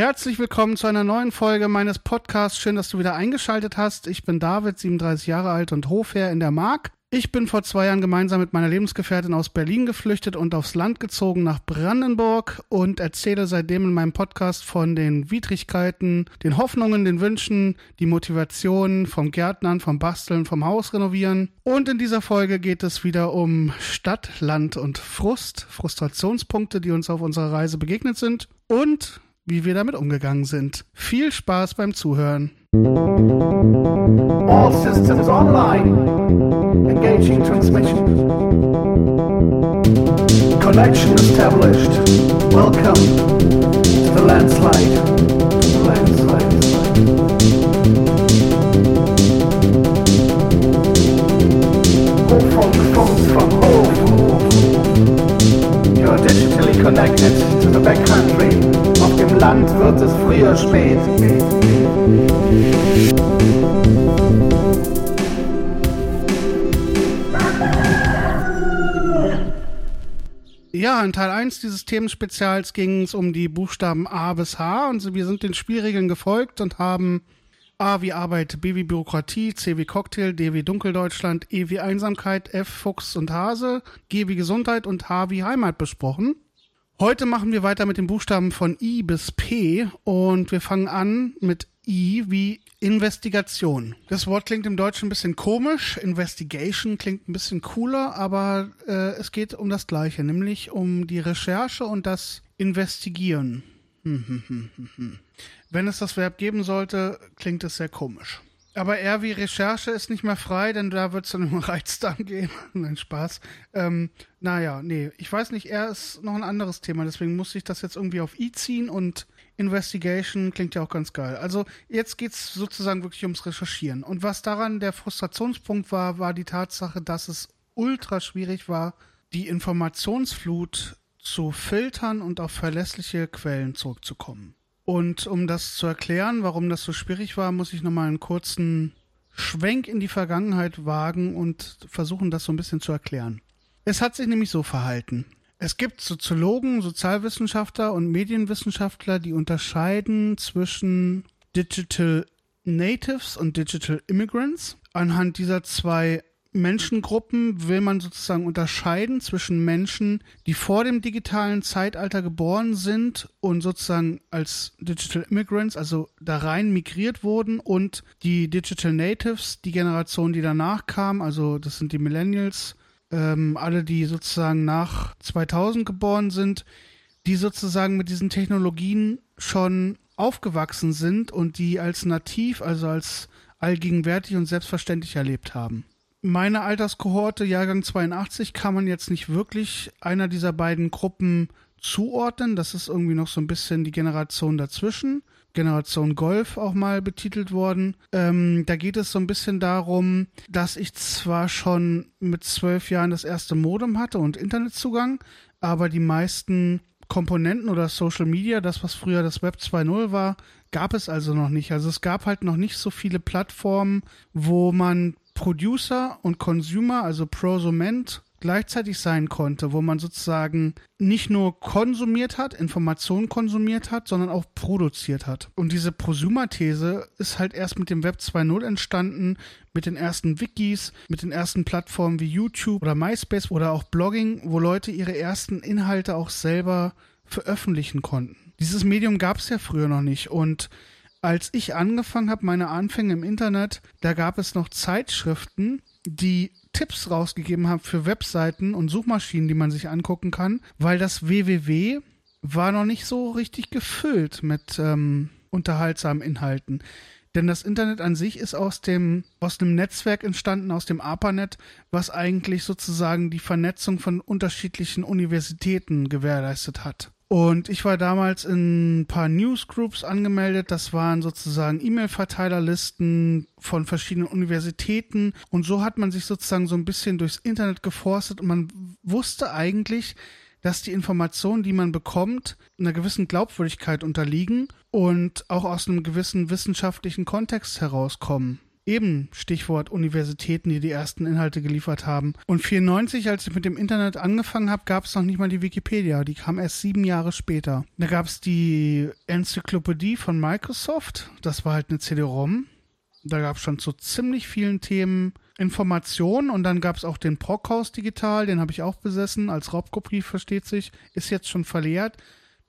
Herzlich willkommen zu einer neuen Folge meines Podcasts. Schön, dass du wieder eingeschaltet hast. Ich bin David, 37 Jahre alt und Hofherr in der Mark. Ich bin vor zwei Jahren gemeinsam mit meiner Lebensgefährtin aus Berlin geflüchtet und aufs Land gezogen nach Brandenburg und erzähle seitdem in meinem Podcast von den Widrigkeiten, den Hoffnungen, den Wünschen, die Motivation vom Gärtnern, vom Basteln, vom Haus renovieren. Und in dieser Folge geht es wieder um Stadt, Land und Frust, Frustrationspunkte, die uns auf unserer Reise begegnet sind und wie wir damit umgegangen sind. Viel Spaß beim Zuhören. All systems online. Engaging transmission. Connection established. Welcome to the landslide. Landslide. Hofunk, Funk, from digitally connected to the backcountry. Auf dem Land wird es früher spät. Ja, in Teil 1 dieses Themenspezials ging es um die Buchstaben A bis H und wir sind den Spielregeln gefolgt und haben A wie Arbeit, B wie Bürokratie, C wie Cocktail, D wie Dunkeldeutschland, E wie Einsamkeit, F Fuchs und Hase, G wie Gesundheit und H wie Heimat besprochen. Heute machen wir weiter mit den Buchstaben von I bis P und wir fangen an mit I wie Investigation. Das Wort klingt im Deutschen ein bisschen komisch. Investigation klingt ein bisschen cooler, aber äh, es geht um das Gleiche, nämlich um die Recherche und das Investigieren. Hm, hm, hm. Wenn es das Verb geben sollte, klingt es sehr komisch. Aber eher wie Recherche ist nicht mehr frei, denn da wird es dann um Reizdarm gehen. Nein, Spaß. Ähm, naja, nee, ich weiß nicht, er ist noch ein anderes Thema, deswegen muss ich das jetzt irgendwie auf I ziehen und Investigation klingt ja auch ganz geil. Also jetzt geht es sozusagen wirklich ums Recherchieren. Und was daran der Frustrationspunkt war, war die Tatsache, dass es ultra schwierig war, die Informationsflut zu filtern und auf verlässliche Quellen zurückzukommen. Und um das zu erklären, warum das so schwierig war, muss ich nochmal einen kurzen Schwenk in die Vergangenheit wagen und versuchen, das so ein bisschen zu erklären. Es hat sich nämlich so verhalten. Es gibt Soziologen, Sozialwissenschaftler und Medienwissenschaftler, die unterscheiden zwischen Digital Natives und Digital Immigrants. Anhand dieser zwei Menschengruppen will man sozusagen unterscheiden zwischen Menschen, die vor dem digitalen Zeitalter geboren sind und sozusagen als Digital Immigrants, also da rein migriert wurden, und die Digital Natives, die Generation, die danach kam, also das sind die Millennials, ähm, alle, die sozusagen nach 2000 geboren sind, die sozusagen mit diesen Technologien schon aufgewachsen sind und die als nativ, also als allgegenwärtig und selbstverständlich erlebt haben. Meine Alterskohorte, Jahrgang 82, kann man jetzt nicht wirklich einer dieser beiden Gruppen zuordnen. Das ist irgendwie noch so ein bisschen die Generation dazwischen. Generation Golf auch mal betitelt worden. Ähm, da geht es so ein bisschen darum, dass ich zwar schon mit zwölf Jahren das erste Modem hatte und Internetzugang, aber die meisten Komponenten oder Social Media, das was früher das Web 2.0 war, gab es also noch nicht. Also es gab halt noch nicht so viele Plattformen, wo man Producer und Consumer, also Prosument, gleichzeitig sein konnte, wo man sozusagen nicht nur konsumiert hat, Informationen konsumiert hat, sondern auch produziert hat. Und diese Prosumer-These ist halt erst mit dem Web 2.0 entstanden, mit den ersten Wikis, mit den ersten Plattformen wie YouTube oder MySpace oder auch Blogging, wo Leute ihre ersten Inhalte auch selber veröffentlichen konnten. Dieses Medium gab es ja früher noch nicht und als ich angefangen habe, meine Anfänge im Internet, da gab es noch Zeitschriften, die Tipps rausgegeben haben für Webseiten und Suchmaschinen, die man sich angucken kann, weil das www war noch nicht so richtig gefüllt mit ähm, unterhaltsamen Inhalten. Denn das Internet an sich ist aus dem, aus einem Netzwerk entstanden, aus dem ARPANET, was eigentlich sozusagen die Vernetzung von unterschiedlichen Universitäten gewährleistet hat. Und ich war damals in ein paar Newsgroups angemeldet. Das waren sozusagen E-Mail-Verteilerlisten von verschiedenen Universitäten. Und so hat man sich sozusagen so ein bisschen durchs Internet geforstet und man wusste eigentlich, dass die Informationen, die man bekommt, einer gewissen Glaubwürdigkeit unterliegen und auch aus einem gewissen wissenschaftlichen Kontext herauskommen. Eben Stichwort Universitäten, die die ersten Inhalte geliefert haben. Und 94, als ich mit dem Internet angefangen habe, gab es noch nicht mal die Wikipedia. Die kam erst sieben Jahre später. Da gab es die Enzyklopädie von Microsoft. Das war halt eine CD-ROM. Da gab es schon zu ziemlich vielen Themen Informationen und dann gab es auch den Brockhaus Digital, den habe ich auch besessen, als Raubkopie versteht sich, ist jetzt schon verleert.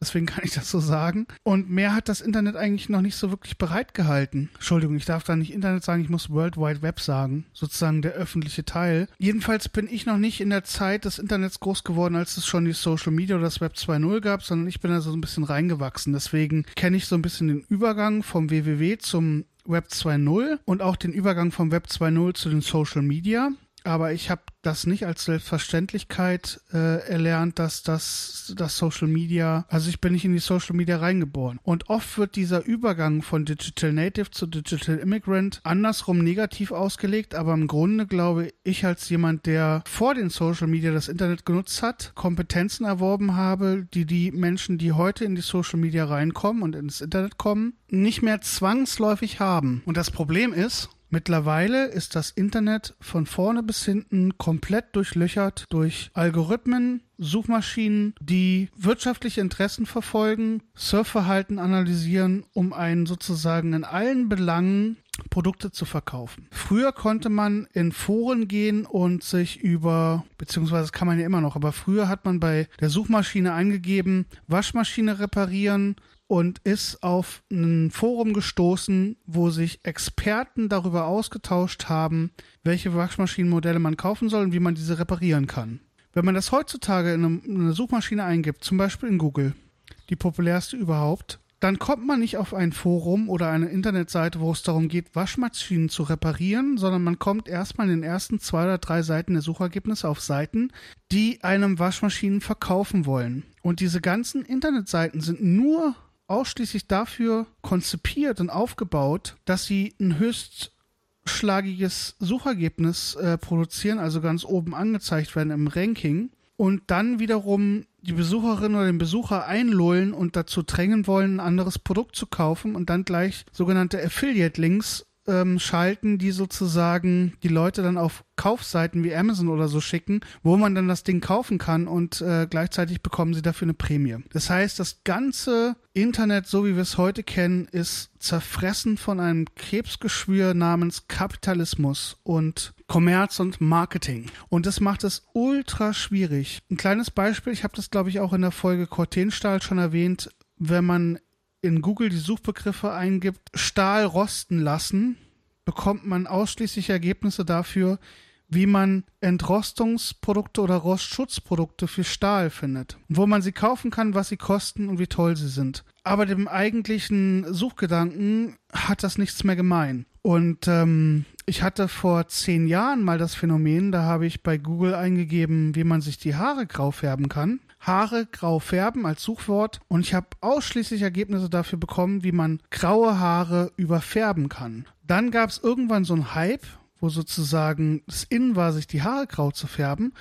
Deswegen kann ich das so sagen. Und mehr hat das Internet eigentlich noch nicht so wirklich bereitgehalten. Entschuldigung, ich darf da nicht Internet sagen, ich muss World Wide Web sagen. Sozusagen der öffentliche Teil. Jedenfalls bin ich noch nicht in der Zeit des Internets groß geworden, als es schon die Social Media oder das Web 2.0 gab, sondern ich bin da so ein bisschen reingewachsen. Deswegen kenne ich so ein bisschen den Übergang vom WWW zum Web 2.0 und auch den Übergang vom Web 2.0 zu den Social Media aber ich habe das nicht als Selbstverständlichkeit äh, erlernt, dass das, das Social Media, also ich bin nicht in die Social Media reingeboren. Und oft wird dieser Übergang von Digital Native zu Digital Immigrant andersrum negativ ausgelegt, aber im Grunde glaube ich als jemand, der vor den Social Media das Internet genutzt hat, Kompetenzen erworben habe, die die Menschen, die heute in die Social Media reinkommen und ins Internet kommen, nicht mehr zwangsläufig haben. Und das Problem ist, Mittlerweile ist das Internet von vorne bis hinten komplett durchlöchert durch Algorithmen, Suchmaschinen, die wirtschaftliche Interessen verfolgen, Surfverhalten analysieren, um einen sozusagen in allen Belangen Produkte zu verkaufen. Früher konnte man in Foren gehen und sich über, beziehungsweise kann man ja immer noch, aber früher hat man bei der Suchmaschine eingegeben, Waschmaschine reparieren, und ist auf ein Forum gestoßen, wo sich Experten darüber ausgetauscht haben, welche Waschmaschinenmodelle man kaufen soll und wie man diese reparieren kann. Wenn man das heutzutage in eine Suchmaschine eingibt, zum Beispiel in Google, die populärste überhaupt, dann kommt man nicht auf ein Forum oder eine Internetseite, wo es darum geht, Waschmaschinen zu reparieren, sondern man kommt erstmal in den ersten zwei oder drei Seiten der Suchergebnisse auf Seiten, die einem Waschmaschinen verkaufen wollen. Und diese ganzen Internetseiten sind nur ausschließlich dafür konzipiert und aufgebaut, dass sie ein höchstschlagiges Suchergebnis äh, produzieren, also ganz oben angezeigt werden im Ranking und dann wiederum die Besucherin oder den Besucher einlullen und dazu drängen wollen, ein anderes Produkt zu kaufen und dann gleich sogenannte Affiliate-Links ähm, schalten, die sozusagen die Leute dann auf Kaufseiten wie Amazon oder so schicken, wo man dann das Ding kaufen kann und äh, gleichzeitig bekommen sie dafür eine Prämie. Das heißt, das ganze Internet, so wie wir es heute kennen, ist zerfressen von einem Krebsgeschwür namens Kapitalismus und Kommerz und Marketing. Und das macht es ultra schwierig. Ein kleines Beispiel, ich habe das glaube ich auch in der Folge Cortenstahl schon erwähnt, wenn man in Google die Suchbegriffe eingibt, Stahl rosten lassen, bekommt man ausschließlich Ergebnisse dafür, wie man Entrostungsprodukte oder Rostschutzprodukte für Stahl findet. Wo man sie kaufen kann, was sie kosten und wie toll sie sind. Aber dem eigentlichen Suchgedanken hat das nichts mehr gemein. Und ähm, ich hatte vor zehn Jahren mal das Phänomen, da habe ich bei Google eingegeben, wie man sich die Haare grau färben kann. Haare grau färben als Suchwort und ich habe ausschließlich Ergebnisse dafür bekommen, wie man graue Haare überfärben kann. Dann gab es irgendwann so einen Hype, wo sozusagen es in war, sich die Haare grau zu färben.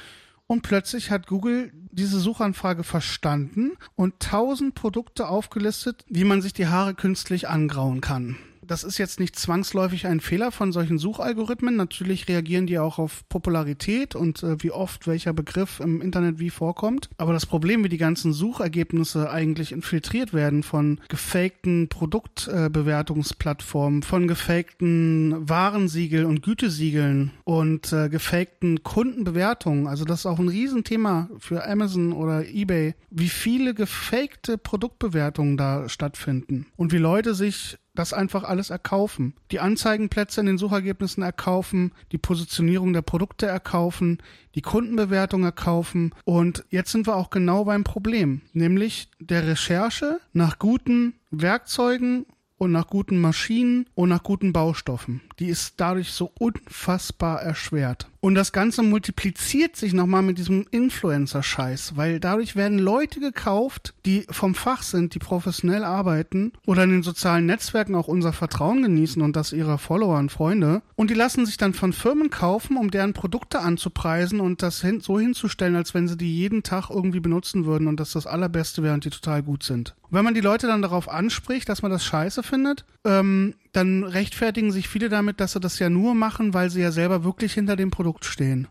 Und plötzlich hat Google diese Suchanfrage verstanden und tausend Produkte aufgelistet, wie man sich die Haare künstlich angrauen kann das ist jetzt nicht zwangsläufig ein Fehler von solchen Suchalgorithmen. Natürlich reagieren die auch auf Popularität und äh, wie oft welcher Begriff im Internet wie vorkommt. Aber das Problem, wie die ganzen Suchergebnisse eigentlich infiltriert werden von gefakten Produktbewertungsplattformen, äh, von gefakten Warensiegel und Gütesiegeln und äh, gefakten Kundenbewertungen. Also das ist auch ein Riesenthema für Amazon oder eBay, wie viele gefakte Produktbewertungen da stattfinden und wie Leute sich das einfach alles erkaufen. Die Anzeigenplätze in den Suchergebnissen erkaufen, die Positionierung der Produkte erkaufen, die Kundenbewertung erkaufen. Und jetzt sind wir auch genau beim Problem, nämlich der Recherche nach guten Werkzeugen und nach guten Maschinen und nach guten Baustoffen. Die ist dadurch so unfassbar erschwert. Und das Ganze multipliziert sich nochmal mit diesem Influencer-Scheiß, weil dadurch werden Leute gekauft, die vom Fach sind, die professionell arbeiten oder in den sozialen Netzwerken auch unser Vertrauen genießen und das ihrer Follower und Freunde. Und die lassen sich dann von Firmen kaufen, um deren Produkte anzupreisen und das hin so hinzustellen, als wenn sie die jeden Tag irgendwie benutzen würden und das das Allerbeste wäre und die total gut sind. Wenn man die Leute dann darauf anspricht, dass man das scheiße findet, ähm, dann rechtfertigen sich viele damit, dass sie das ja nur machen, weil sie ja selber wirklich hinter dem Produkt stehen.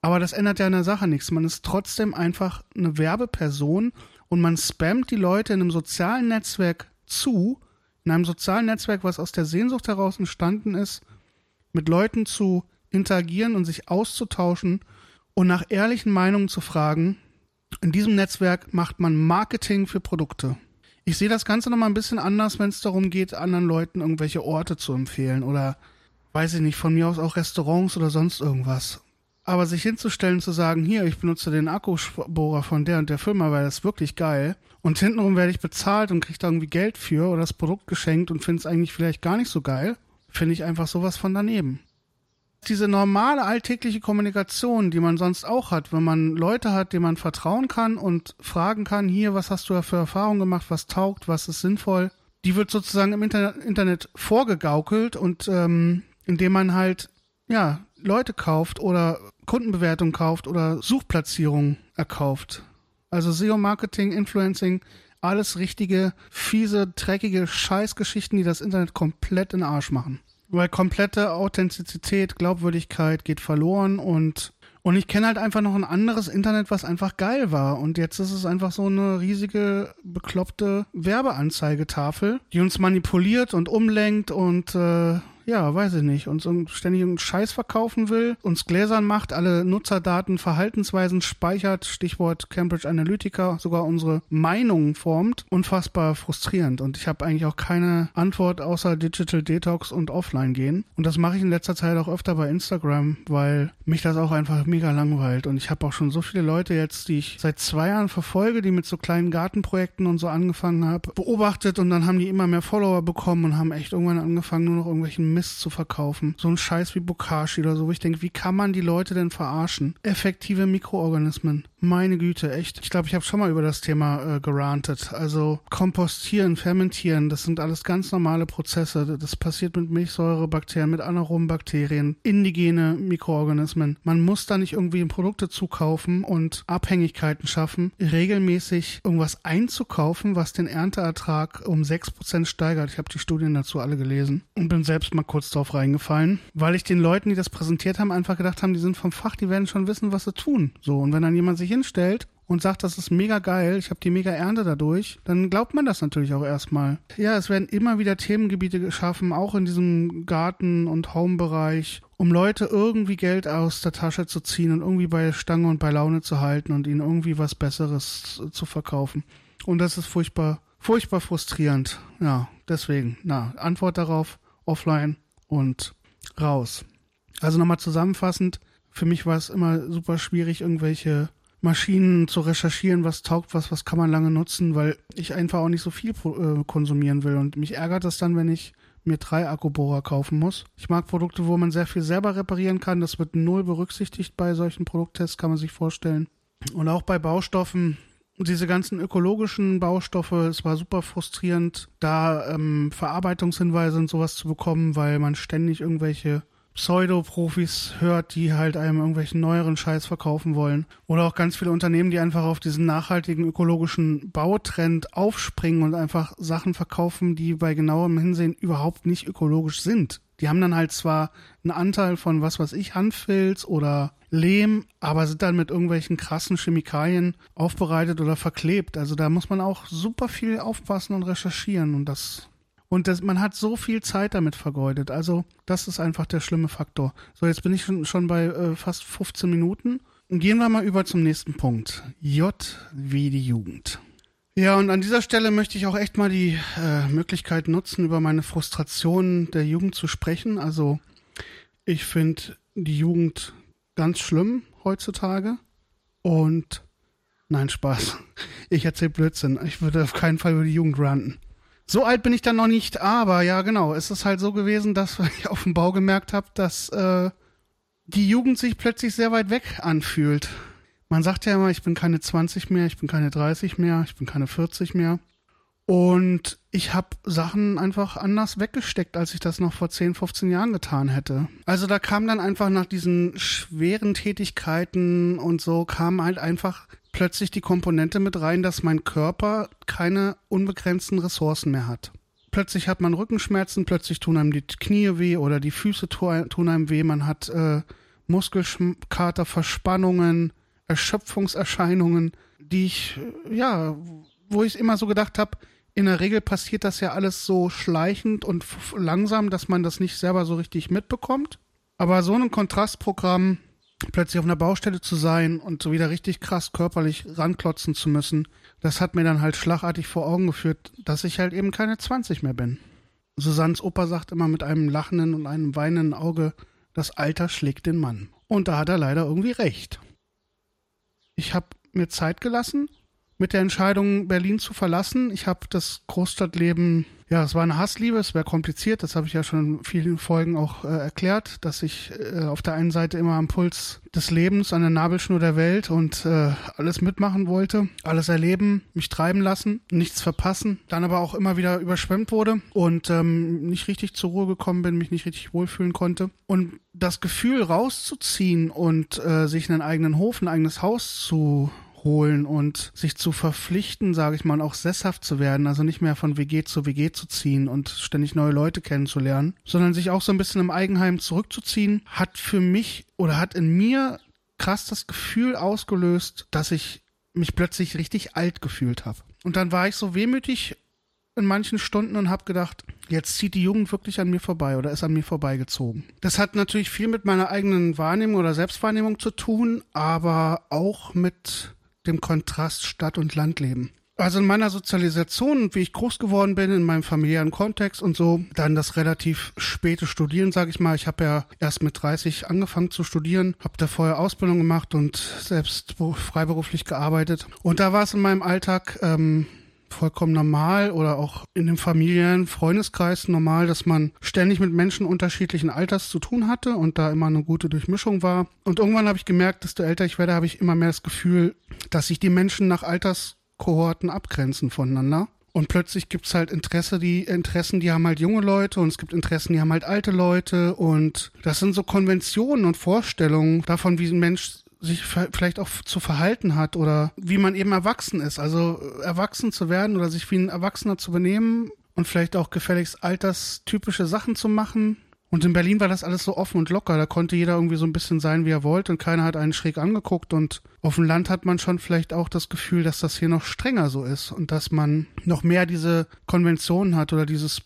Aber das ändert ja an der Sache nichts. Man ist trotzdem einfach eine Werbeperson und man spammt die Leute in einem sozialen Netzwerk zu, in einem sozialen Netzwerk, was aus der Sehnsucht heraus entstanden ist, mit Leuten zu interagieren und sich auszutauschen und nach ehrlichen Meinungen zu fragen. In diesem Netzwerk macht man Marketing für Produkte. Ich sehe das Ganze nochmal ein bisschen anders, wenn es darum geht, anderen Leuten irgendwelche Orte zu empfehlen oder, weiß ich nicht, von mir aus auch Restaurants oder sonst irgendwas. Aber sich hinzustellen, zu sagen, hier, ich benutze den Akkubohrer von der und der Firma, weil das ist wirklich geil. Und hintenrum werde ich bezahlt und kriege da irgendwie Geld für oder das Produkt geschenkt und finde es eigentlich vielleicht gar nicht so geil, finde ich einfach sowas von daneben. Diese normale alltägliche Kommunikation, die man sonst auch hat, wenn man Leute hat, denen man vertrauen kann und fragen kann, hier, was hast du da für Erfahrungen gemacht, was taugt, was ist sinnvoll, die wird sozusagen im Internet, Internet vorgegaukelt und ähm, indem man halt ja Leute kauft oder Kundenbewertung kauft oder Suchplatzierung erkauft. Also SEO-Marketing, Influencing, alles richtige, fiese, dreckige Scheißgeschichten, die das Internet komplett in den Arsch machen. Weil komplette Authentizität, Glaubwürdigkeit geht verloren und und ich kenne halt einfach noch ein anderes Internet, was einfach geil war. Und jetzt ist es einfach so eine riesige, bekloppte Werbeanzeigetafel, die uns manipuliert und umlenkt und äh, ja, weiß ich nicht, uns ständig einen Scheiß verkaufen will, uns gläsern macht, alle Nutzerdaten, Verhaltensweisen speichert, Stichwort Cambridge Analytica, sogar unsere Meinungen formt, unfassbar frustrierend. Und ich habe eigentlich auch keine Antwort außer Digital Detox und Offline gehen. Und das mache ich in letzter Zeit auch öfter bei Instagram, weil mich das auch einfach mega langweilt. Und ich habe auch schon so viele Leute jetzt, die ich seit zwei Jahren verfolge, die mit so kleinen Gartenprojekten und so angefangen habe, beobachtet und dann haben die immer mehr Follower bekommen und haben echt irgendwann angefangen, nur noch irgendwelchen Mist zu verkaufen. So ein Scheiß wie Bokashi oder so, wo ich denke, wie kann man die Leute denn verarschen? Effektive Mikroorganismen. Meine Güte, echt. Ich glaube, ich habe schon mal über das Thema äh, gerantet. Also kompostieren, fermentieren, das sind alles ganz normale Prozesse. Das passiert mit Milchsäurebakterien, mit anaeroben Bakterien, indigene Mikroorganismen. Man muss da nicht irgendwie Produkte zukaufen und Abhängigkeiten schaffen, regelmäßig irgendwas einzukaufen, was den Ernteertrag um 6% steigert. Ich habe die Studien dazu alle gelesen und bin selbst mal kurz drauf reingefallen, weil ich den Leuten, die das präsentiert haben, einfach gedacht haben, die sind vom Fach, die werden schon wissen, was sie tun. So, und wenn dann jemand sich hinstellt und sagt, das ist mega geil, ich habe die mega Ernte dadurch, dann glaubt man das natürlich auch erstmal. Ja, es werden immer wieder Themengebiete geschaffen, auch in diesem Garten- und Home-Bereich, um Leute irgendwie Geld aus der Tasche zu ziehen und irgendwie bei Stange und bei Laune zu halten und ihnen irgendwie was Besseres zu verkaufen. Und das ist furchtbar, furchtbar frustrierend. Ja, deswegen, na, Antwort darauf, offline und raus. Also nochmal zusammenfassend, für mich war es immer super schwierig, irgendwelche Maschinen zu recherchieren, was taugt was, was kann man lange nutzen, weil ich einfach auch nicht so viel äh, konsumieren will. Und mich ärgert das dann, wenn ich mir drei Akkubohrer kaufen muss. Ich mag Produkte, wo man sehr viel selber reparieren kann. Das wird null berücksichtigt bei solchen Produkttests, kann man sich vorstellen. Und auch bei Baustoffen, diese ganzen ökologischen Baustoffe, es war super frustrierend, da ähm, Verarbeitungshinweise und sowas zu bekommen, weil man ständig irgendwelche Pseudo-Profis hört, die halt einem irgendwelchen neueren Scheiß verkaufen wollen. Oder auch ganz viele Unternehmen, die einfach auf diesen nachhaltigen ökologischen Bautrend aufspringen und einfach Sachen verkaufen, die bei genauem Hinsehen überhaupt nicht ökologisch sind. Die haben dann halt zwar einen Anteil von was weiß ich, Handfilz oder Lehm, aber sind dann mit irgendwelchen krassen Chemikalien aufbereitet oder verklebt. Also da muss man auch super viel aufpassen und recherchieren und das und das, man hat so viel Zeit damit vergeudet. Also, das ist einfach der schlimme Faktor. So, jetzt bin ich schon, schon bei äh, fast 15 Minuten. Gehen wir mal über zum nächsten Punkt. J wie die Jugend. Ja, und an dieser Stelle möchte ich auch echt mal die äh, Möglichkeit nutzen, über meine Frustrationen der Jugend zu sprechen. Also, ich finde die Jugend ganz schlimm heutzutage. Und nein, Spaß. Ich erzähle Blödsinn. Ich würde auf keinen Fall über die Jugend ranten. So alt bin ich dann noch nicht, aber ja, genau. Es ist halt so gewesen, dass ich auf dem Bau gemerkt habe, dass äh, die Jugend sich plötzlich sehr weit weg anfühlt. Man sagt ja immer, ich bin keine 20 mehr, ich bin keine 30 mehr, ich bin keine 40 mehr. Und ich habe Sachen einfach anders weggesteckt, als ich das noch vor 10, 15 Jahren getan hätte. Also da kam dann einfach nach diesen schweren Tätigkeiten und so kam halt einfach plötzlich die Komponente mit rein, dass mein Körper keine unbegrenzten Ressourcen mehr hat. plötzlich hat man Rückenschmerzen, plötzlich tun einem die Knie weh oder die Füße tun einem weh, man hat äh, Muskelkater, Verspannungen, Erschöpfungserscheinungen, die ich, äh, ja, wo ich immer so gedacht habe, in der Regel passiert das ja alles so schleichend und langsam, dass man das nicht selber so richtig mitbekommt. Aber so ein Kontrastprogramm, plötzlich auf einer Baustelle zu sein und so wieder richtig krass körperlich ranklotzen zu müssen, das hat mir dann halt schlagartig vor Augen geführt, dass ich halt eben keine 20 mehr bin. Susannes Opa sagt immer mit einem lachenden und einem weinenden Auge, das Alter schlägt den Mann. Und da hat er leider irgendwie recht. Ich habe mir Zeit gelassen mit der Entscheidung, Berlin zu verlassen. Ich habe das Großstadtleben ja, es war eine Hassliebe, es wäre kompliziert, das habe ich ja schon in vielen Folgen auch äh, erklärt, dass ich äh, auf der einen Seite immer am Puls des Lebens, an der Nabelschnur der Welt und äh, alles mitmachen wollte, alles erleben, mich treiben lassen, nichts verpassen, dann aber auch immer wieder überschwemmt wurde und ähm, nicht richtig zur Ruhe gekommen bin, mich nicht richtig wohlfühlen konnte. Und das Gefühl rauszuziehen und äh, sich einen eigenen Hof, ein eigenes Haus zu holen und sich zu verpflichten, sage ich mal, auch sesshaft zu werden, also nicht mehr von WG zu WG zu ziehen und ständig neue Leute kennenzulernen, sondern sich auch so ein bisschen im Eigenheim zurückzuziehen, hat für mich oder hat in mir krass das Gefühl ausgelöst, dass ich mich plötzlich richtig alt gefühlt habe. Und dann war ich so wehmütig in manchen Stunden und habe gedacht, jetzt zieht die Jugend wirklich an mir vorbei oder ist an mir vorbeigezogen. Das hat natürlich viel mit meiner eigenen Wahrnehmung oder Selbstwahrnehmung zu tun, aber auch mit dem Kontrast Stadt- und Landleben. Also in meiner Sozialisation, wie ich groß geworden bin, in meinem familiären Kontext und so, dann das relativ späte Studieren, sage ich mal. Ich habe ja erst mit 30 angefangen zu studieren, habe da vorher Ausbildung gemacht und selbst freiberuflich gearbeitet. Und da war es in meinem Alltag ähm, vollkommen normal oder auch in dem Familien, Freundeskreis normal, dass man ständig mit Menschen unterschiedlichen Alters zu tun hatte und da immer eine gute Durchmischung war. Und irgendwann habe ich gemerkt, desto älter ich werde, habe ich immer mehr das Gefühl, dass sich die Menschen nach Alterskohorten abgrenzen voneinander. Und plötzlich gibt's halt Interesse, die Interessen, die haben halt junge Leute und es gibt Interessen, die haben halt alte Leute. Und das sind so Konventionen und Vorstellungen davon, wie ein Mensch sich vielleicht auch zu verhalten hat oder wie man eben erwachsen ist. Also äh, erwachsen zu werden oder sich wie ein Erwachsener zu benehmen und vielleicht auch gefälligst alterstypische Sachen zu machen. Und in Berlin war das alles so offen und locker. Da konnte jeder irgendwie so ein bisschen sein, wie er wollte und keiner hat einen schräg angeguckt. Und auf dem Land hat man schon vielleicht auch das Gefühl, dass das hier noch strenger so ist und dass man noch mehr diese Konventionen hat oder dieses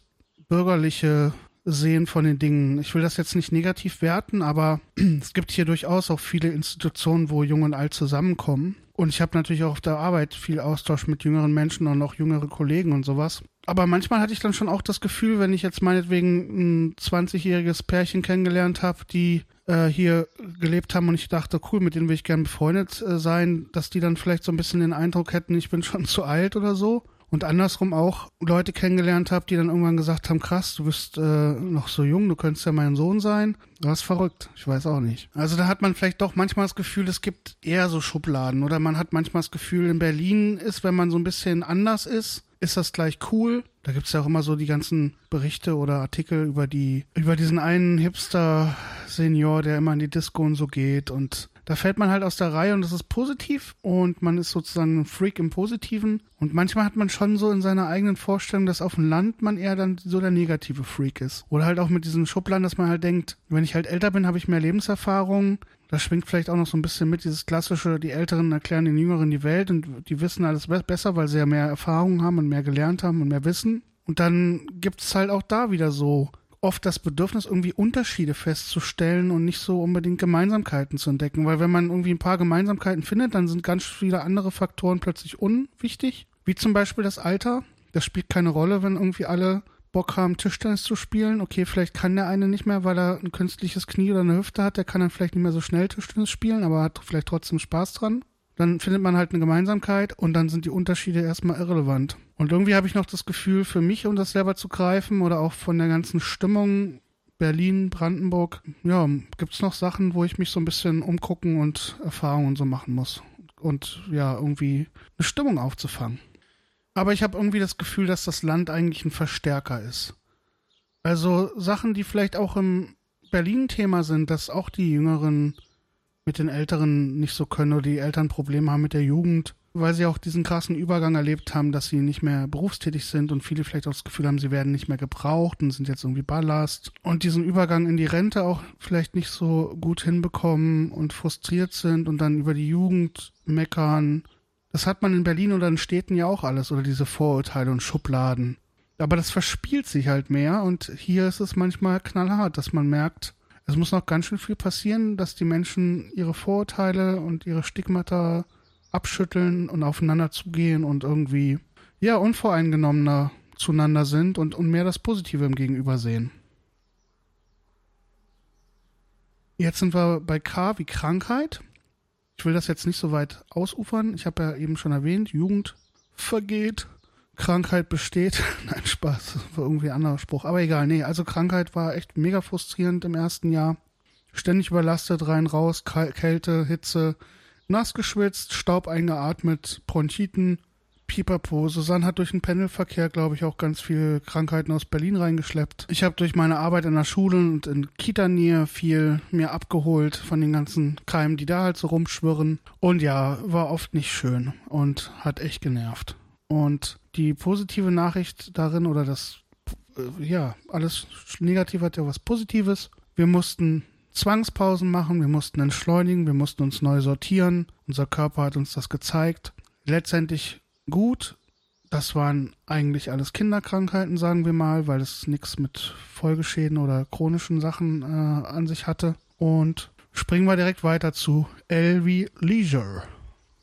bürgerliche sehen von den Dingen. Ich will das jetzt nicht negativ werten, aber es gibt hier durchaus auch viele Institutionen, wo Jung und Alt zusammenkommen. Und ich habe natürlich auch auf der Arbeit viel Austausch mit jüngeren Menschen und auch jüngere Kollegen und sowas. Aber manchmal hatte ich dann schon auch das Gefühl, wenn ich jetzt meinetwegen ein 20-jähriges Pärchen kennengelernt habe, die äh, hier gelebt haben und ich dachte, cool, mit denen will ich gern befreundet äh, sein, dass die dann vielleicht so ein bisschen den Eindruck hätten, ich bin schon zu alt oder so und andersrum auch Leute kennengelernt habe, die dann irgendwann gesagt haben, krass, du bist äh, noch so jung, du könntest ja mein Sohn sein. Ist verrückt, ich weiß auch nicht. Also da hat man vielleicht doch manchmal das Gefühl, es gibt eher so Schubladen oder man hat manchmal das Gefühl, in Berlin ist, wenn man so ein bisschen anders ist, ist das gleich cool. Da gibt's ja auch immer so die ganzen Berichte oder Artikel über die, über diesen einen Hipster-Senior, der immer in die Disco und so geht und da fällt man halt aus der Reihe und das ist positiv und man ist sozusagen ein Freak im Positiven. Und manchmal hat man schon so in seiner eigenen Vorstellung, dass auf dem Land man eher dann so der negative Freak ist. Oder halt auch mit diesen Schubladen, dass man halt denkt, wenn ich halt älter bin, habe ich mehr Lebenserfahrung. Da schwingt vielleicht auch noch so ein bisschen mit dieses klassische, die Älteren erklären den Jüngeren die Welt und die wissen alles besser, weil sie ja mehr Erfahrung haben und mehr gelernt haben und mehr wissen. Und dann gibt's halt auch da wieder so oft das Bedürfnis, irgendwie Unterschiede festzustellen und nicht so unbedingt Gemeinsamkeiten zu entdecken. Weil wenn man irgendwie ein paar Gemeinsamkeiten findet, dann sind ganz viele andere Faktoren plötzlich unwichtig. Wie zum Beispiel das Alter. Das spielt keine Rolle, wenn irgendwie alle Bock haben, Tischtennis zu spielen. Okay, vielleicht kann der eine nicht mehr, weil er ein künstliches Knie oder eine Hüfte hat. Der kann dann vielleicht nicht mehr so schnell Tischtennis spielen, aber hat vielleicht trotzdem Spaß dran. Dann findet man halt eine Gemeinsamkeit und dann sind die Unterschiede erstmal irrelevant. Und irgendwie habe ich noch das Gefühl, für mich, um das selber zu greifen oder auch von der ganzen Stimmung Berlin, Brandenburg, ja, gibt's noch Sachen, wo ich mich so ein bisschen umgucken und Erfahrungen so machen muss. Und ja, irgendwie eine Stimmung aufzufangen. Aber ich habe irgendwie das Gefühl, dass das Land eigentlich ein Verstärker ist. Also Sachen, die vielleicht auch im Berlin-Thema sind, dass auch die Jüngeren mit den Älteren nicht so können oder die Eltern Probleme haben mit der Jugend weil sie auch diesen krassen Übergang erlebt haben, dass sie nicht mehr berufstätig sind und viele vielleicht auch das Gefühl haben, sie werden nicht mehr gebraucht und sind jetzt irgendwie Ballast und diesen Übergang in die Rente auch vielleicht nicht so gut hinbekommen und frustriert sind und dann über die Jugend meckern. Das hat man in Berlin oder in Städten ja auch alles oder diese Vorurteile und Schubladen. Aber das verspielt sich halt mehr und hier ist es manchmal knallhart, dass man merkt, es muss noch ganz schön viel passieren, dass die Menschen ihre Vorurteile und ihre Stigmata abschütteln und aufeinander zugehen und irgendwie, ja, unvoreingenommener zueinander sind und, und mehr das Positive im Gegenüber sehen. Jetzt sind wir bei K wie Krankheit. Ich will das jetzt nicht so weit ausufern. Ich habe ja eben schon erwähnt, Jugend vergeht, Krankheit besteht. Nein, Spaß, das war irgendwie ein anderer Spruch. Aber egal, nee, also Krankheit war echt mega frustrierend im ersten Jahr. Ständig überlastet, rein, raus, Kälte, Hitze, nass geschwitzt, Staub eingeatmet, Bronchiten, Pipapo. Susanne hat durch den Pendelverkehr, glaube ich, auch ganz viele Krankheiten aus Berlin reingeschleppt. Ich habe durch meine Arbeit in der Schule und in Kita-Nähe viel mir abgeholt von den ganzen Keimen, die da halt so rumschwirren. Und ja, war oft nicht schön und hat echt genervt. Und die positive Nachricht darin oder das, äh, ja, alles Negative hat ja was Positives. Wir mussten Zwangspausen machen, wir mussten entschleunigen, wir mussten uns neu sortieren. Unser Körper hat uns das gezeigt. Letztendlich gut. Das waren eigentlich alles Kinderkrankheiten, sagen wir mal, weil es nichts mit Folgeschäden oder chronischen Sachen äh, an sich hatte. Und springen wir direkt weiter zu L wie Leisure.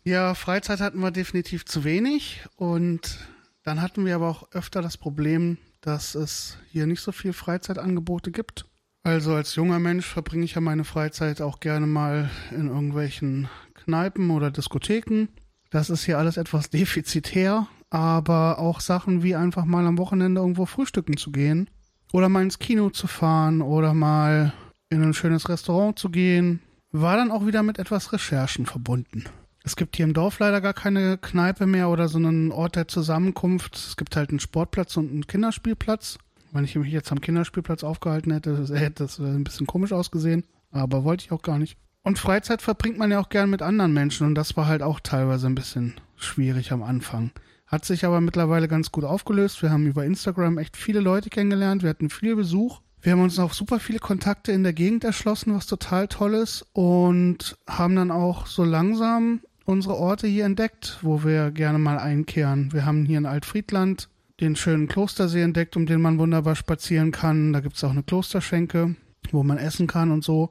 Ja, Freizeit hatten wir definitiv zu wenig und dann hatten wir aber auch öfter das Problem, dass es hier nicht so viel Freizeitangebote gibt. Also als junger Mensch verbringe ich ja meine Freizeit auch gerne mal in irgendwelchen Kneipen oder Diskotheken. Das ist hier alles etwas defizitär, aber auch Sachen wie einfach mal am Wochenende irgendwo frühstücken zu gehen oder mal ins Kino zu fahren oder mal in ein schönes Restaurant zu gehen, war dann auch wieder mit etwas Recherchen verbunden. Es gibt hier im Dorf leider gar keine Kneipe mehr oder so einen Ort der Zusammenkunft. Es gibt halt einen Sportplatz und einen Kinderspielplatz. Wenn ich mich jetzt am Kinderspielplatz aufgehalten hätte, hätte das ein bisschen komisch ausgesehen. Aber wollte ich auch gar nicht. Und Freizeit verbringt man ja auch gern mit anderen Menschen und das war halt auch teilweise ein bisschen schwierig am Anfang. Hat sich aber mittlerweile ganz gut aufgelöst. Wir haben über Instagram echt viele Leute kennengelernt. Wir hatten viel Besuch. Wir haben uns auch super viele Kontakte in der Gegend erschlossen, was total toll ist. Und haben dann auch so langsam unsere Orte hier entdeckt, wo wir gerne mal einkehren. Wir haben hier in Altfriedland den schönen Klostersee entdeckt, um den man wunderbar spazieren kann. Da gibt es auch eine Klosterschenke, wo man essen kann und so.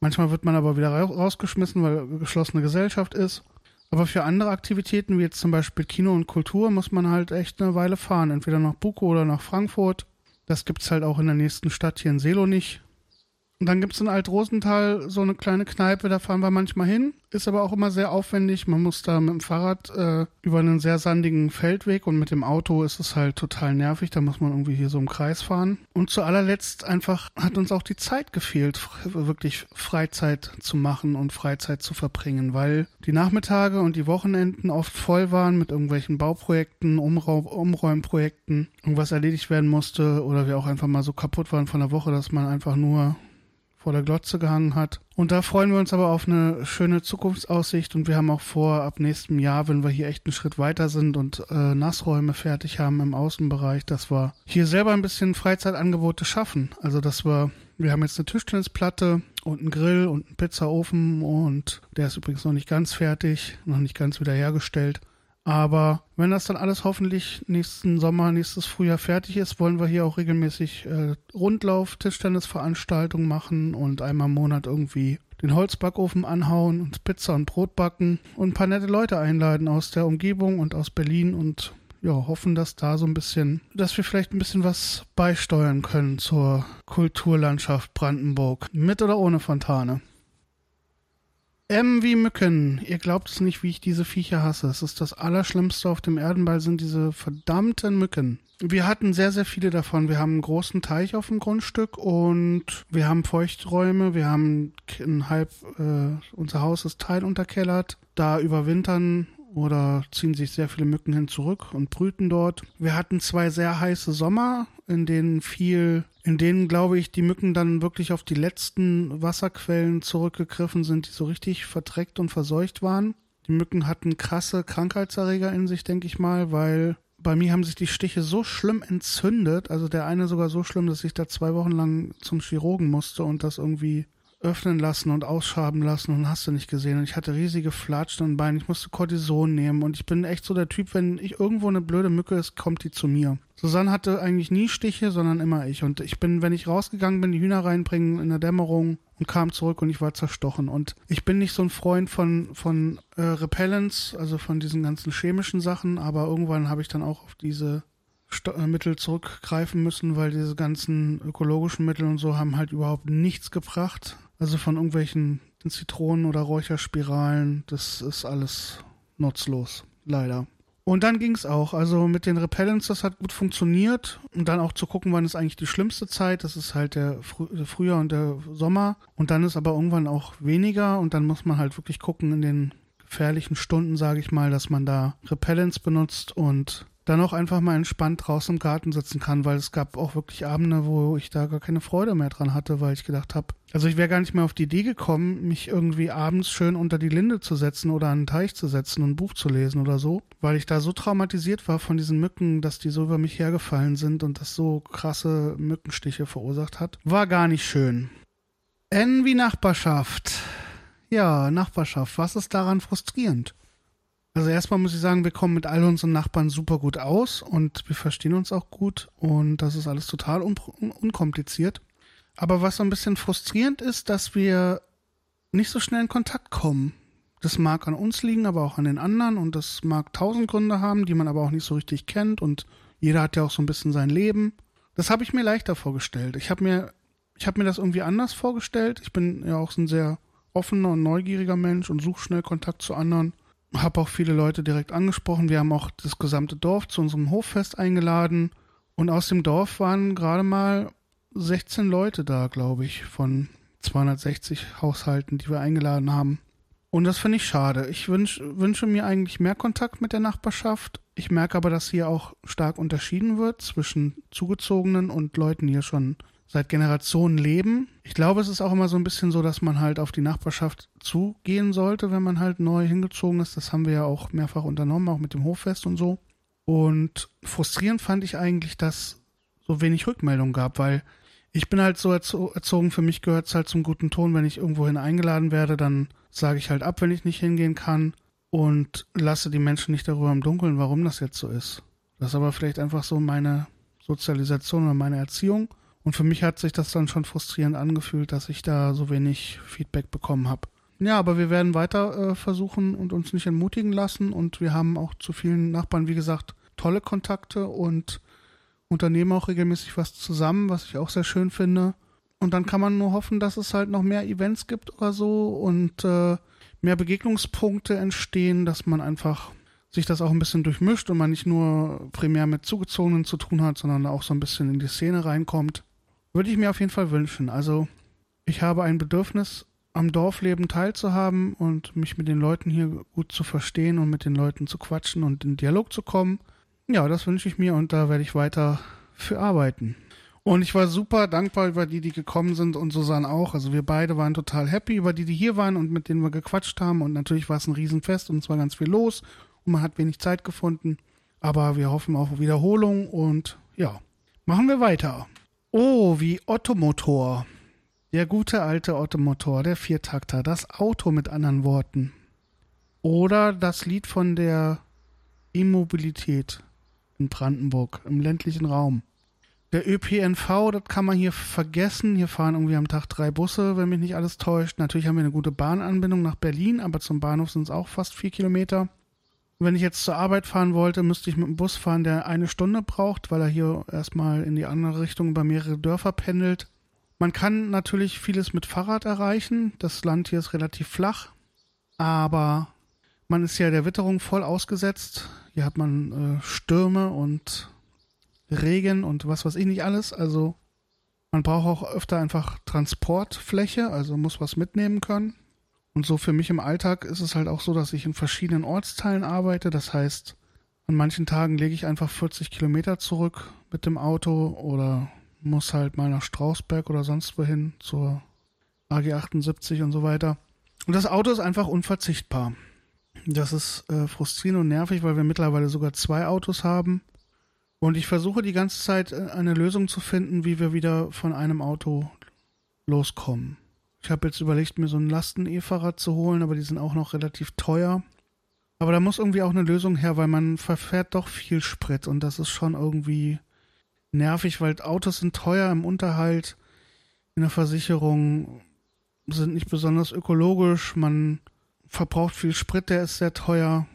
Manchmal wird man aber wieder rausgeschmissen, weil geschlossene Gesellschaft ist. Aber für andere Aktivitäten, wie jetzt zum Beispiel Kino und Kultur, muss man halt echt eine Weile fahren. Entweder nach Buko oder nach Frankfurt. Das gibt es halt auch in der nächsten Stadt hier in Selo nicht. Und dann gibt es in Alt-Rosenthal so eine kleine Kneipe, da fahren wir manchmal hin. Ist aber auch immer sehr aufwendig. Man muss da mit dem Fahrrad äh, über einen sehr sandigen Feldweg und mit dem Auto ist es halt total nervig. Da muss man irgendwie hier so im Kreis fahren. Und zu allerletzt einfach hat uns auch die Zeit gefehlt, wirklich Freizeit zu machen und Freizeit zu verbringen, weil die Nachmittage und die Wochenenden oft voll waren mit irgendwelchen Bauprojekten, Umrau Umräumprojekten, irgendwas erledigt werden musste oder wir auch einfach mal so kaputt waren von der Woche, dass man einfach nur vor der Glotze gehangen hat. Und da freuen wir uns aber auf eine schöne Zukunftsaussicht und wir haben auch vor, ab nächstem Jahr, wenn wir hier echt einen Schritt weiter sind und äh, Nassräume fertig haben im Außenbereich, dass wir hier selber ein bisschen Freizeitangebote schaffen. Also dass wir, wir haben jetzt eine Tischtennisplatte und einen Grill und einen Pizzaofen und der ist übrigens noch nicht ganz fertig, noch nicht ganz wiederhergestellt. Aber wenn das dann alles hoffentlich nächsten Sommer, nächstes Frühjahr fertig ist, wollen wir hier auch regelmäßig äh, Rundlauf, Tischtennisveranstaltungen machen und einmal im Monat irgendwie den Holzbackofen anhauen und Pizza und Brot backen und ein paar nette Leute einladen aus der Umgebung und aus Berlin und ja, hoffen, dass da so ein bisschen, dass wir vielleicht ein bisschen was beisteuern können zur Kulturlandschaft Brandenburg. Mit oder ohne Fontane. M wie Mücken. Ihr glaubt es nicht, wie ich diese Viecher hasse. Es ist das Allerschlimmste auf dem Erdenball sind diese verdammten Mücken. Wir hatten sehr, sehr viele davon. Wir haben einen großen Teich auf dem Grundstück und wir haben Feuchträume. Wir haben ein halb, äh, unser Haus ist teilunterkellert. Da überwintern oder ziehen sich sehr viele Mücken hin zurück und brüten dort. Wir hatten zwei sehr heiße Sommer, in denen viel, in denen glaube ich, die Mücken dann wirklich auf die letzten Wasserquellen zurückgegriffen sind, die so richtig verdreckt und verseucht waren. Die Mücken hatten krasse Krankheitserreger in sich, denke ich mal, weil bei mir haben sich die Stiche so schlimm entzündet, also der eine sogar so schlimm, dass ich da zwei Wochen lang zum Chirurgen musste und das irgendwie öffnen lassen und ausschaben lassen und hast du nicht gesehen. Und ich hatte riesige Flatschen und Beine. Ich musste Cortison nehmen und ich bin echt so der Typ, wenn ich irgendwo eine blöde Mücke ist, kommt die zu mir. Susanne hatte eigentlich nie Stiche, sondern immer ich. Und ich bin, wenn ich rausgegangen bin, die Hühner reinbringen in der Dämmerung und kam zurück und ich war zerstochen. Und ich bin nicht so ein Freund von, von äh, Repellents, also von diesen ganzen chemischen Sachen, aber irgendwann habe ich dann auch auf diese äh, Mittel zurückgreifen müssen, weil diese ganzen ökologischen Mittel und so haben halt überhaupt nichts gebracht. Also von irgendwelchen Zitronen oder Räucherspiralen, das ist alles nutzlos, leider. Und dann ging es auch. Also mit den Repellents, das hat gut funktioniert. Und dann auch zu gucken, wann ist eigentlich die schlimmste Zeit. Das ist halt der, Früh der Frühjahr und der Sommer. Und dann ist aber irgendwann auch weniger. Und dann muss man halt wirklich gucken in den gefährlichen Stunden, sage ich mal, dass man da Repellents benutzt und dann auch einfach mal entspannt draußen im Garten sitzen kann, weil es gab auch wirklich Abende, wo ich da gar keine Freude mehr dran hatte, weil ich gedacht habe, also ich wäre gar nicht mehr auf die Idee gekommen, mich irgendwie abends schön unter die Linde zu setzen oder an den Teich zu setzen und ein Buch zu lesen oder so, weil ich da so traumatisiert war von diesen Mücken, dass die so über mich hergefallen sind und das so krasse Mückenstiche verursacht hat. War gar nicht schön. N wie Nachbarschaft. Ja, Nachbarschaft. Was ist daran frustrierend? Also erstmal muss ich sagen, wir kommen mit all unseren Nachbarn super gut aus und wir verstehen uns auch gut und das ist alles total un unkompliziert. Aber was so ein bisschen frustrierend ist, dass wir nicht so schnell in Kontakt kommen. Das mag an uns liegen, aber auch an den anderen und das mag tausend Gründe haben, die man aber auch nicht so richtig kennt und jeder hat ja auch so ein bisschen sein Leben. Das habe ich mir leichter vorgestellt. Ich habe mir, ich habe mir das irgendwie anders vorgestellt. Ich bin ja auch so ein sehr offener und neugieriger Mensch und suche schnell Kontakt zu anderen habe auch viele Leute direkt angesprochen. Wir haben auch das gesamte Dorf zu unserem Hoffest eingeladen. Und aus dem Dorf waren gerade mal 16 Leute da, glaube ich, von 260 Haushalten, die wir eingeladen haben. Und das finde ich schade. Ich wünsch, wünsche mir eigentlich mehr Kontakt mit der Nachbarschaft. Ich merke aber, dass hier auch stark unterschieden wird zwischen Zugezogenen und Leuten, die hier schon seit Generationen leben. Ich glaube, es ist auch immer so ein bisschen so, dass man halt auf die Nachbarschaft zugehen sollte, wenn man halt neu hingezogen ist. Das haben wir ja auch mehrfach unternommen, auch mit dem Hoffest und so. Und frustrierend fand ich eigentlich, dass so wenig Rückmeldung gab, weil ich bin halt so erzogen, für mich gehört es halt zum guten Ton, wenn ich irgendwohin eingeladen werde, dann sage ich halt ab, wenn ich nicht hingehen kann und lasse die Menschen nicht darüber im Dunkeln, warum das jetzt so ist. Das ist aber vielleicht einfach so meine Sozialisation oder meine Erziehung. Und für mich hat sich das dann schon frustrierend angefühlt, dass ich da so wenig Feedback bekommen habe. Ja, aber wir werden weiter äh, versuchen und uns nicht entmutigen lassen. Und wir haben auch zu vielen Nachbarn, wie gesagt, tolle Kontakte und unternehmen auch regelmäßig was zusammen, was ich auch sehr schön finde. Und dann kann man nur hoffen, dass es halt noch mehr Events gibt oder so und äh, mehr Begegnungspunkte entstehen, dass man einfach sich das auch ein bisschen durchmischt und man nicht nur primär mit Zugezogenen zu tun hat, sondern auch so ein bisschen in die Szene reinkommt. Würde ich mir auf jeden Fall wünschen. Also ich habe ein Bedürfnis, am Dorfleben teilzuhaben und mich mit den Leuten hier gut zu verstehen und mit den Leuten zu quatschen und in Dialog zu kommen. Ja, das wünsche ich mir und da werde ich weiter für arbeiten. Und ich war super dankbar über die, die gekommen sind und Susanne auch. Also wir beide waren total happy über die, die hier waren und mit denen wir gequatscht haben. Und natürlich war es ein Riesenfest und es war ganz viel los und man hat wenig Zeit gefunden. Aber wir hoffen auf Wiederholung und ja, machen wir weiter. Oh, wie Ottomotor. Der gute alte Ottomotor, der Viertakter, das Auto mit anderen Worten. Oder das Lied von der Immobilität in Brandenburg, im ländlichen Raum. Der ÖPNV, das kann man hier vergessen. Hier fahren irgendwie am Tag drei Busse, wenn mich nicht alles täuscht. Natürlich haben wir eine gute Bahnanbindung nach Berlin, aber zum Bahnhof sind es auch fast vier Kilometer. Wenn ich jetzt zur Arbeit fahren wollte, müsste ich mit einem Bus fahren, der eine Stunde braucht, weil er hier erstmal in die andere Richtung über mehrere Dörfer pendelt. Man kann natürlich vieles mit Fahrrad erreichen. Das Land hier ist relativ flach, aber man ist ja der Witterung voll ausgesetzt. Hier hat man äh, Stürme und Regen und was weiß ich nicht alles. Also man braucht auch öfter einfach Transportfläche, also muss was mitnehmen können. Und so für mich im Alltag ist es halt auch so, dass ich in verschiedenen Ortsteilen arbeite. Das heißt, an manchen Tagen lege ich einfach 40 Kilometer zurück mit dem Auto oder muss halt mal nach Strausberg oder sonst wohin zur AG 78 und so weiter. Und das Auto ist einfach unverzichtbar. Das ist äh, frustrierend und nervig, weil wir mittlerweile sogar zwei Autos haben. Und ich versuche die ganze Zeit äh, eine Lösung zu finden, wie wir wieder von einem Auto loskommen. Ich habe jetzt überlegt, mir so ein Lasten-E-Fahrrad zu holen, aber die sind auch noch relativ teuer. Aber da muss irgendwie auch eine Lösung her, weil man verfährt doch viel Sprit und das ist schon irgendwie nervig, weil Autos sind teuer im Unterhalt, in der Versicherung, sind nicht besonders ökologisch, man verbraucht viel Sprit, der ist sehr teuer.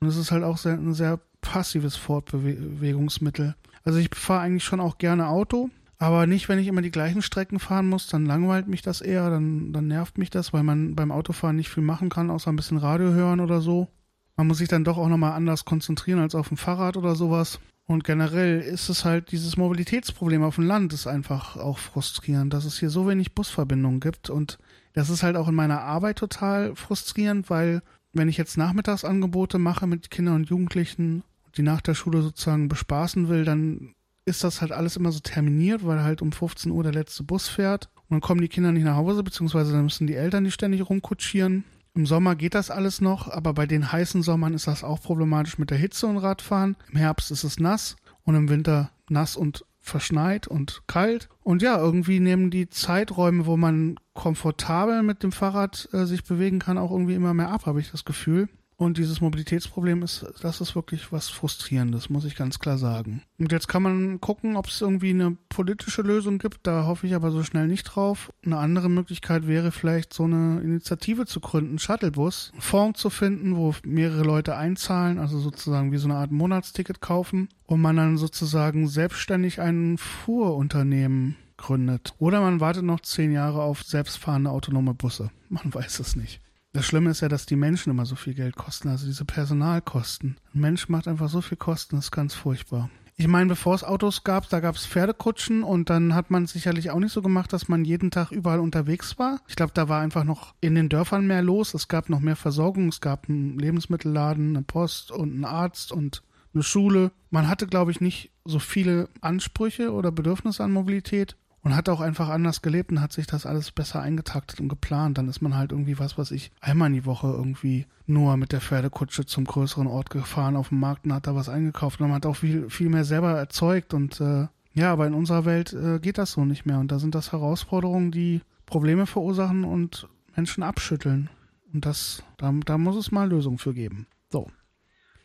Und es ist halt auch sehr, ein sehr passives Fortbewegungsmittel. Also ich fahre eigentlich schon auch gerne Auto, aber nicht, wenn ich immer die gleichen Strecken fahren muss, dann langweilt mich das eher, dann, dann nervt mich das, weil man beim Autofahren nicht viel machen kann, außer ein bisschen Radio hören oder so. Man muss sich dann doch auch nochmal anders konzentrieren als auf dem Fahrrad oder sowas. Und generell ist es halt dieses Mobilitätsproblem auf dem Land ist einfach auch frustrierend, dass es hier so wenig Busverbindungen gibt. Und das ist halt auch in meiner Arbeit total frustrierend, weil wenn ich jetzt Nachmittagsangebote mache mit Kindern und Jugendlichen, die nach der Schule sozusagen bespaßen will, dann ist das halt alles immer so terminiert, weil halt um 15 Uhr der letzte Bus fährt. Und dann kommen die Kinder nicht nach Hause, beziehungsweise dann müssen die Eltern die ständig rumkutschieren. Im Sommer geht das alles noch, aber bei den heißen Sommern ist das auch problematisch mit der Hitze und Radfahren. Im Herbst ist es nass und im Winter nass und verschneit und kalt. Und ja, irgendwie nehmen die Zeiträume, wo man komfortabel mit dem Fahrrad äh, sich bewegen kann, auch irgendwie immer mehr ab, habe ich das Gefühl. Und dieses Mobilitätsproblem ist, das ist wirklich was Frustrierendes, muss ich ganz klar sagen. Und jetzt kann man gucken, ob es irgendwie eine politische Lösung gibt. Da hoffe ich aber so schnell nicht drauf. Eine andere Möglichkeit wäre vielleicht so eine Initiative zu gründen, Shuttlebus, Fonds zu finden, wo mehrere Leute einzahlen, also sozusagen wie so eine Art Monatsticket kaufen und man dann sozusagen selbstständig ein Fuhrunternehmen gründet. Oder man wartet noch zehn Jahre auf selbstfahrende autonome Busse. Man weiß es nicht. Das Schlimme ist ja, dass die Menschen immer so viel Geld kosten, also diese Personalkosten. Ein Mensch macht einfach so viel Kosten, das ist ganz furchtbar. Ich meine, bevor es Autos gab, da gab es Pferdekutschen und dann hat man sicherlich auch nicht so gemacht, dass man jeden Tag überall unterwegs war. Ich glaube, da war einfach noch in den Dörfern mehr los. Es gab noch mehr Versorgung. Es gab einen Lebensmittelladen, eine Post und einen Arzt und eine Schule. Man hatte, glaube ich, nicht so viele Ansprüche oder Bedürfnisse an Mobilität und hat auch einfach anders gelebt und hat sich das alles besser eingetaktet und geplant. Dann ist man halt irgendwie was, was ich einmal in die Woche irgendwie nur mit der Pferdekutsche zum größeren Ort gefahren auf dem Markt und hat da was eingekauft. Und man hat auch viel, viel mehr selber erzeugt und äh, ja, aber in unserer Welt äh, geht das so nicht mehr. Und da sind das Herausforderungen, die Probleme verursachen und Menschen abschütteln. Und das, da, da muss es mal Lösungen für geben. So.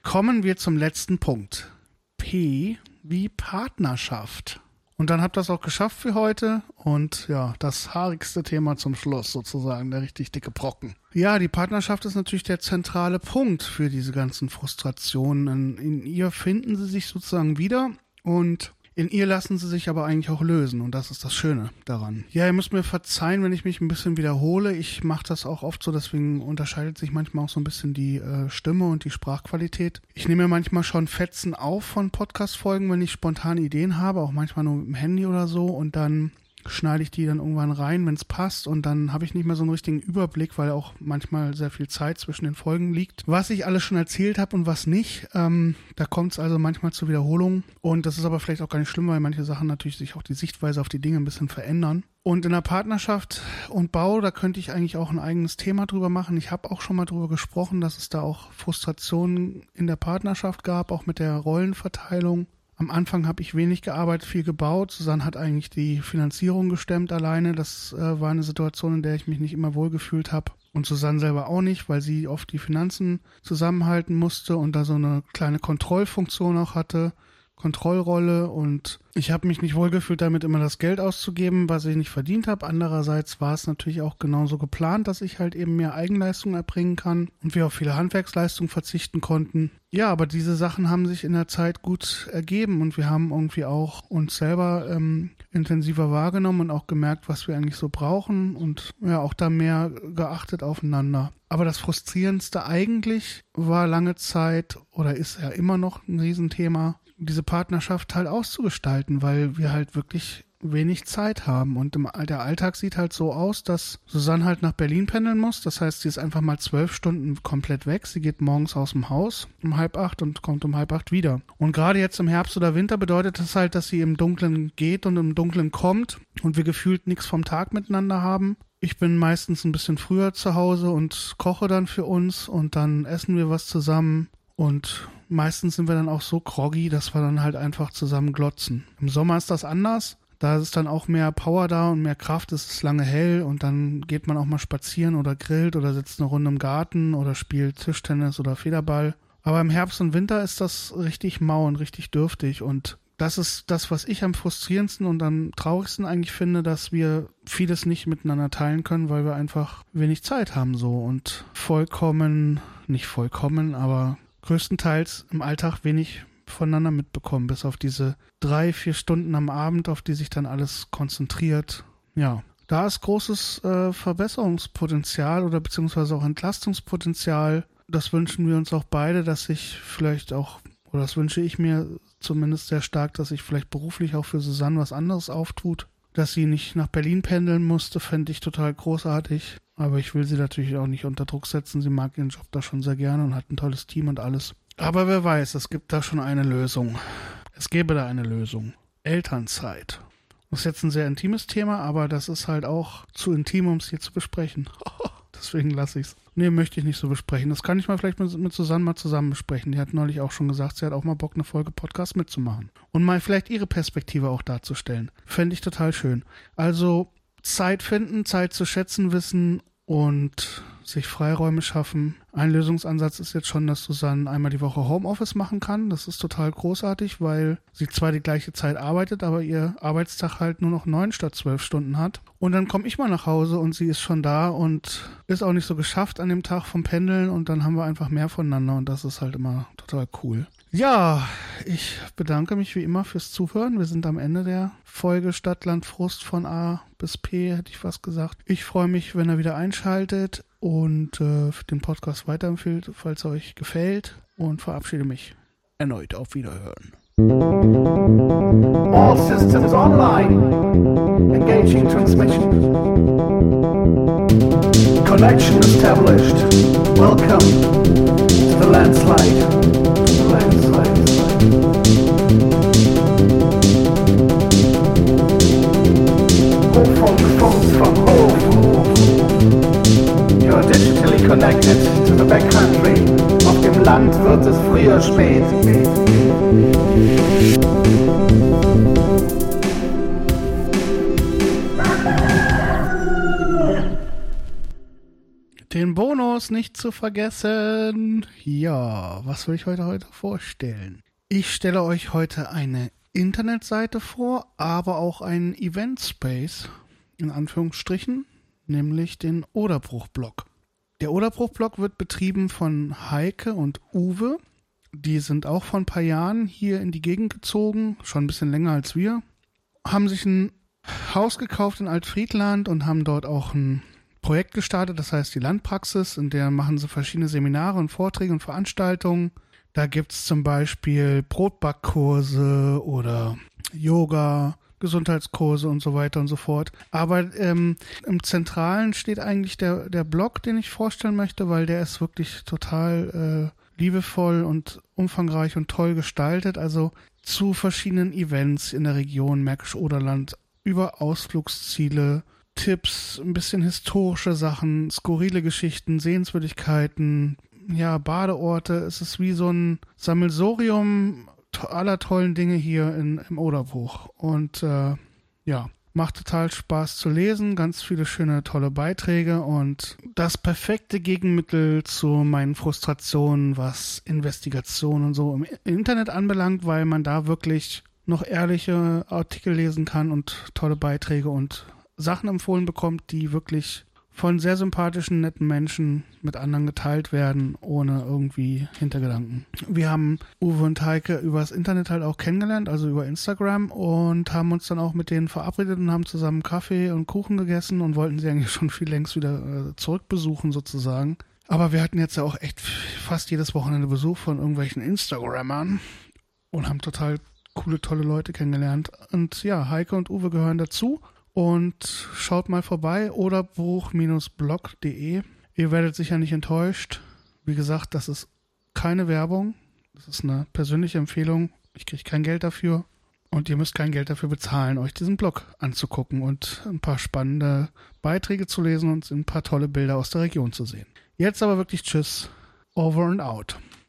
Kommen wir zum letzten Punkt. P wie Partnerschaft. Und dann habt ihr das auch geschafft für heute. Und ja, das haarigste Thema zum Schluss sozusagen, der richtig dicke Brocken. Ja, die Partnerschaft ist natürlich der zentrale Punkt für diese ganzen Frustrationen. In ihr finden sie sich sozusagen wieder und in ihr lassen sie sich aber eigentlich auch lösen und das ist das Schöne daran. Ja, ihr müsst mir verzeihen, wenn ich mich ein bisschen wiederhole. Ich mache das auch oft so, deswegen unterscheidet sich manchmal auch so ein bisschen die äh, Stimme und die Sprachqualität. Ich nehme manchmal schon Fetzen auf von Podcast-Folgen, wenn ich spontane Ideen habe, auch manchmal nur mit dem Handy oder so und dann schneide ich die dann irgendwann rein, wenn es passt und dann habe ich nicht mehr so einen richtigen Überblick, weil auch manchmal sehr viel Zeit zwischen den Folgen liegt. Was ich alles schon erzählt habe und was nicht, ähm, da kommt es also manchmal zu Wiederholungen und das ist aber vielleicht auch gar nicht schlimm, weil manche Sachen natürlich sich auch die Sichtweise auf die Dinge ein bisschen verändern. Und in der Partnerschaft und Bau, da könnte ich eigentlich auch ein eigenes Thema drüber machen. Ich habe auch schon mal drüber gesprochen, dass es da auch Frustrationen in der Partnerschaft gab, auch mit der Rollenverteilung am Anfang habe ich wenig gearbeitet, viel gebaut. Susanne hat eigentlich die Finanzierung gestemmt alleine. Das äh, war eine Situation, in der ich mich nicht immer wohlgefühlt habe. Und Susanne selber auch nicht, weil sie oft die Finanzen zusammenhalten musste und da so eine kleine Kontrollfunktion auch hatte. Kontrollrolle und ich habe mich nicht wohlgefühlt damit, immer das Geld auszugeben, was ich nicht verdient habe. Andererseits war es natürlich auch genauso geplant, dass ich halt eben mehr Eigenleistung erbringen kann und wir auf viele Handwerksleistungen verzichten konnten. Ja, aber diese Sachen haben sich in der Zeit gut ergeben und wir haben irgendwie auch uns selber ähm, intensiver wahrgenommen und auch gemerkt, was wir eigentlich so brauchen und ja, auch da mehr geachtet aufeinander. Aber das Frustrierendste eigentlich war lange Zeit oder ist ja immer noch ein Riesenthema, diese Partnerschaft halt auszugestalten, weil wir halt wirklich wenig Zeit haben. Und im, der Alltag sieht halt so aus, dass Susanne halt nach Berlin pendeln muss. Das heißt, sie ist einfach mal zwölf Stunden komplett weg. Sie geht morgens aus dem Haus um halb acht und kommt um halb acht wieder. Und gerade jetzt im Herbst oder Winter bedeutet das halt, dass sie im Dunkeln geht und im Dunkeln kommt und wir gefühlt nichts vom Tag miteinander haben. Ich bin meistens ein bisschen früher zu Hause und koche dann für uns und dann essen wir was zusammen und meistens sind wir dann auch so groggy, dass wir dann halt einfach zusammen glotzen. Im Sommer ist das anders. Da ist dann auch mehr Power da und mehr Kraft, es ist lange hell und dann geht man auch mal spazieren oder grillt oder sitzt eine Runde im Garten oder spielt Tischtennis oder Federball. Aber im Herbst und Winter ist das richtig mau und richtig dürftig und das ist das, was ich am frustrierendsten und am traurigsten eigentlich finde, dass wir vieles nicht miteinander teilen können, weil wir einfach wenig Zeit haben so und vollkommen, nicht vollkommen, aber größtenteils im Alltag wenig voneinander mitbekommen, bis auf diese drei, vier Stunden am Abend, auf die sich dann alles konzentriert. Ja, da ist großes äh, Verbesserungspotenzial oder beziehungsweise auch Entlastungspotenzial. Das wünschen wir uns auch beide, dass sich vielleicht auch, oder das wünsche ich mir zumindest sehr stark, dass sich vielleicht beruflich auch für Susanne was anderes auftut. Dass sie nicht nach Berlin pendeln musste, fände ich total großartig. Aber ich will sie natürlich auch nicht unter Druck setzen. Sie mag ihren Job da schon sehr gerne und hat ein tolles Team und alles. Aber wer weiß, es gibt da schon eine Lösung. Es gäbe da eine Lösung. Elternzeit. Das ist jetzt ein sehr intimes Thema, aber das ist halt auch zu intim, um es hier zu besprechen. Deswegen lasse ich es. Nee, möchte ich nicht so besprechen. Das kann ich mal vielleicht mit, mit Susanne mal zusammen besprechen. Die hat neulich auch schon gesagt, sie hat auch mal Bock, eine Folge Podcast mitzumachen. Und mal vielleicht ihre Perspektive auch darzustellen. Fände ich total schön. Also Zeit finden, Zeit zu schätzen wissen und sich Freiräume schaffen. Ein Lösungsansatz ist jetzt schon, dass Susanne einmal die Woche Homeoffice machen kann. Das ist total großartig, weil sie zwar die gleiche Zeit arbeitet, aber ihr Arbeitstag halt nur noch neun statt zwölf Stunden hat. Und dann komme ich mal nach Hause und sie ist schon da und ist auch nicht so geschafft an dem Tag vom Pendeln und dann haben wir einfach mehr voneinander und das ist halt immer total cool. Ja, ich bedanke mich wie immer fürs Zuhören. Wir sind am Ende der Folge Stadtland Frust von A bis P, hätte ich fast gesagt. Ich freue mich, wenn ihr wieder einschaltet und äh, den Podcast weiterempfehlt, falls er euch gefällt und verabschiede mich erneut auf Wiederhören. All systems online. Engaging transmission. Connection established. Welcome to the landslide. Auf dem Land wird es früher spät. Den Bonus nicht zu vergessen. Ja, was will ich heute heute vorstellen? Ich stelle euch heute eine Internetseite vor, aber auch einen Event Space in Anführungsstrichen, nämlich den Oderbruch-Blog. Der Oderbruch-Blog wird betrieben von Heike und Uwe. Die sind auch vor ein paar Jahren hier in die Gegend gezogen, schon ein bisschen länger als wir. Haben sich ein Haus gekauft in Altfriedland und haben dort auch ein Projekt gestartet, das heißt die Landpraxis, in der machen sie verschiedene Seminare und Vorträge und Veranstaltungen. Da gibt es zum Beispiel Brotbackkurse oder Yoga, Gesundheitskurse und so weiter und so fort. Aber ähm, im Zentralen steht eigentlich der, der Blog, den ich vorstellen möchte, weil der ist wirklich total äh, liebevoll und umfangreich und toll gestaltet. Also zu verschiedenen Events in der Region Märkisch-Oderland über Ausflugsziele, Tipps, ein bisschen historische Sachen, skurrile Geschichten, Sehenswürdigkeiten, ja, Badeorte. Es ist wie so ein Sammelsorium aller tollen Dinge hier in, im Oderbruch. Und äh, ja, macht total Spaß zu lesen, ganz viele schöne, tolle Beiträge und das perfekte Gegenmittel zu meinen Frustrationen, was Investigation und so im Internet anbelangt, weil man da wirklich noch ehrliche Artikel lesen kann und tolle Beiträge und Sachen empfohlen bekommt, die wirklich von sehr sympathischen, netten Menschen mit anderen geteilt werden, ohne irgendwie Hintergedanken. Wir haben Uwe und Heike übers Internet halt auch kennengelernt, also über Instagram und haben uns dann auch mit denen verabredet und haben zusammen Kaffee und Kuchen gegessen und wollten sie eigentlich schon viel längst wieder äh, zurückbesuchen sozusagen. Aber wir hatten jetzt ja auch echt fast jedes Wochenende Besuch von irgendwelchen Instagrammern und haben total coole, tolle Leute kennengelernt. Und ja, Heike und Uwe gehören dazu. Und schaut mal vorbei oder buch-blog.de. Ihr werdet sicher nicht enttäuscht. Wie gesagt, das ist keine Werbung. Das ist eine persönliche Empfehlung. Ich kriege kein Geld dafür. Und ihr müsst kein Geld dafür bezahlen, euch diesen Blog anzugucken und ein paar spannende Beiträge zu lesen und ein paar tolle Bilder aus der Region zu sehen. Jetzt aber wirklich Tschüss, over and out.